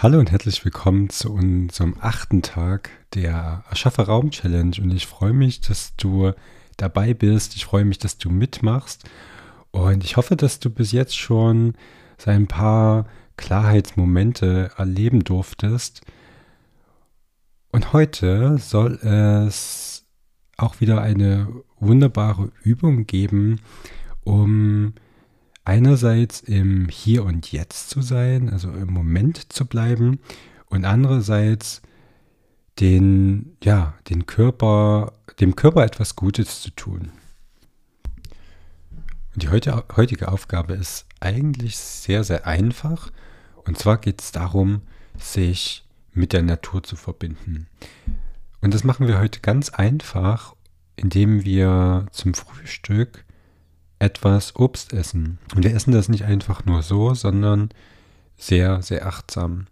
Hallo und herzlich willkommen zu unserem achten Tag der Erschaffe Raum Challenge. Und ich freue mich, dass du dabei bist. Ich freue mich, dass du mitmachst. Und ich hoffe, dass du bis jetzt schon so ein paar Klarheitsmomente erleben durftest. Und heute soll es auch wieder eine wunderbare Übung geben, um einerseits im Hier und Jetzt zu sein, also im Moment zu bleiben und andererseits den, ja, den Körper, dem Körper etwas Gutes zu tun. Und die heute, heutige Aufgabe ist eigentlich sehr, sehr einfach. Und zwar geht es darum, sich mit der Natur zu verbinden. Und das machen wir heute ganz einfach, indem wir zum Frühstück etwas Obst essen. Und wir essen das nicht einfach nur so, sondern sehr, sehr achtsam.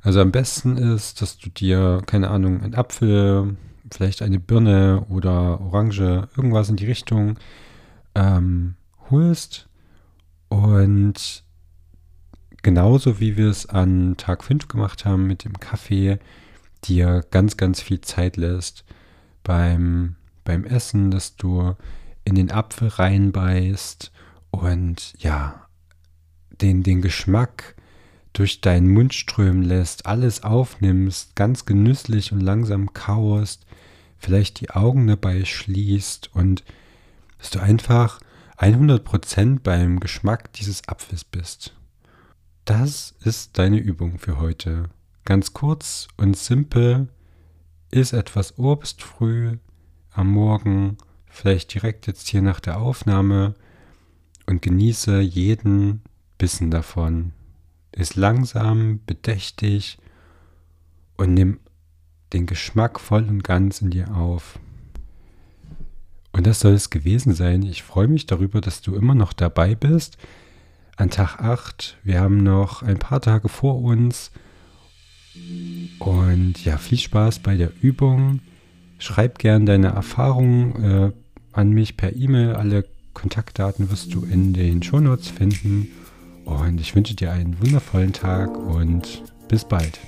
Also am besten ist, dass du dir, keine Ahnung, einen Apfel, vielleicht eine Birne oder Orange, irgendwas in die Richtung ähm, holst und genauso wie wir es an Tag 5 gemacht haben mit dem Kaffee, dir ganz, ganz viel Zeit lässt beim, beim Essen, dass du in den Apfel reinbeißt und ja, den, den Geschmack durch deinen Mund strömen lässt, alles aufnimmst, ganz genüsslich und langsam kaust, vielleicht die Augen dabei schließt und dass du einfach 100% beim Geschmack dieses Apfels bist. Das ist deine Übung für heute. Ganz kurz und simpel. Iss etwas Obst früh am Morgen vielleicht direkt jetzt hier nach der Aufnahme und genieße jeden Bissen davon. Ist langsam, bedächtig und nimm den Geschmack voll und ganz in dir auf. Und das soll es gewesen sein. Ich freue mich darüber, dass du immer noch dabei bist. An Tag 8. Wir haben noch ein paar Tage vor uns. Und ja, viel Spaß bei der Übung. Schreib gern deine Erfahrungen äh, an mich per E-Mail. Alle Kontaktdaten wirst du in den Shownotes finden. Und ich wünsche dir einen wundervollen Tag und bis bald.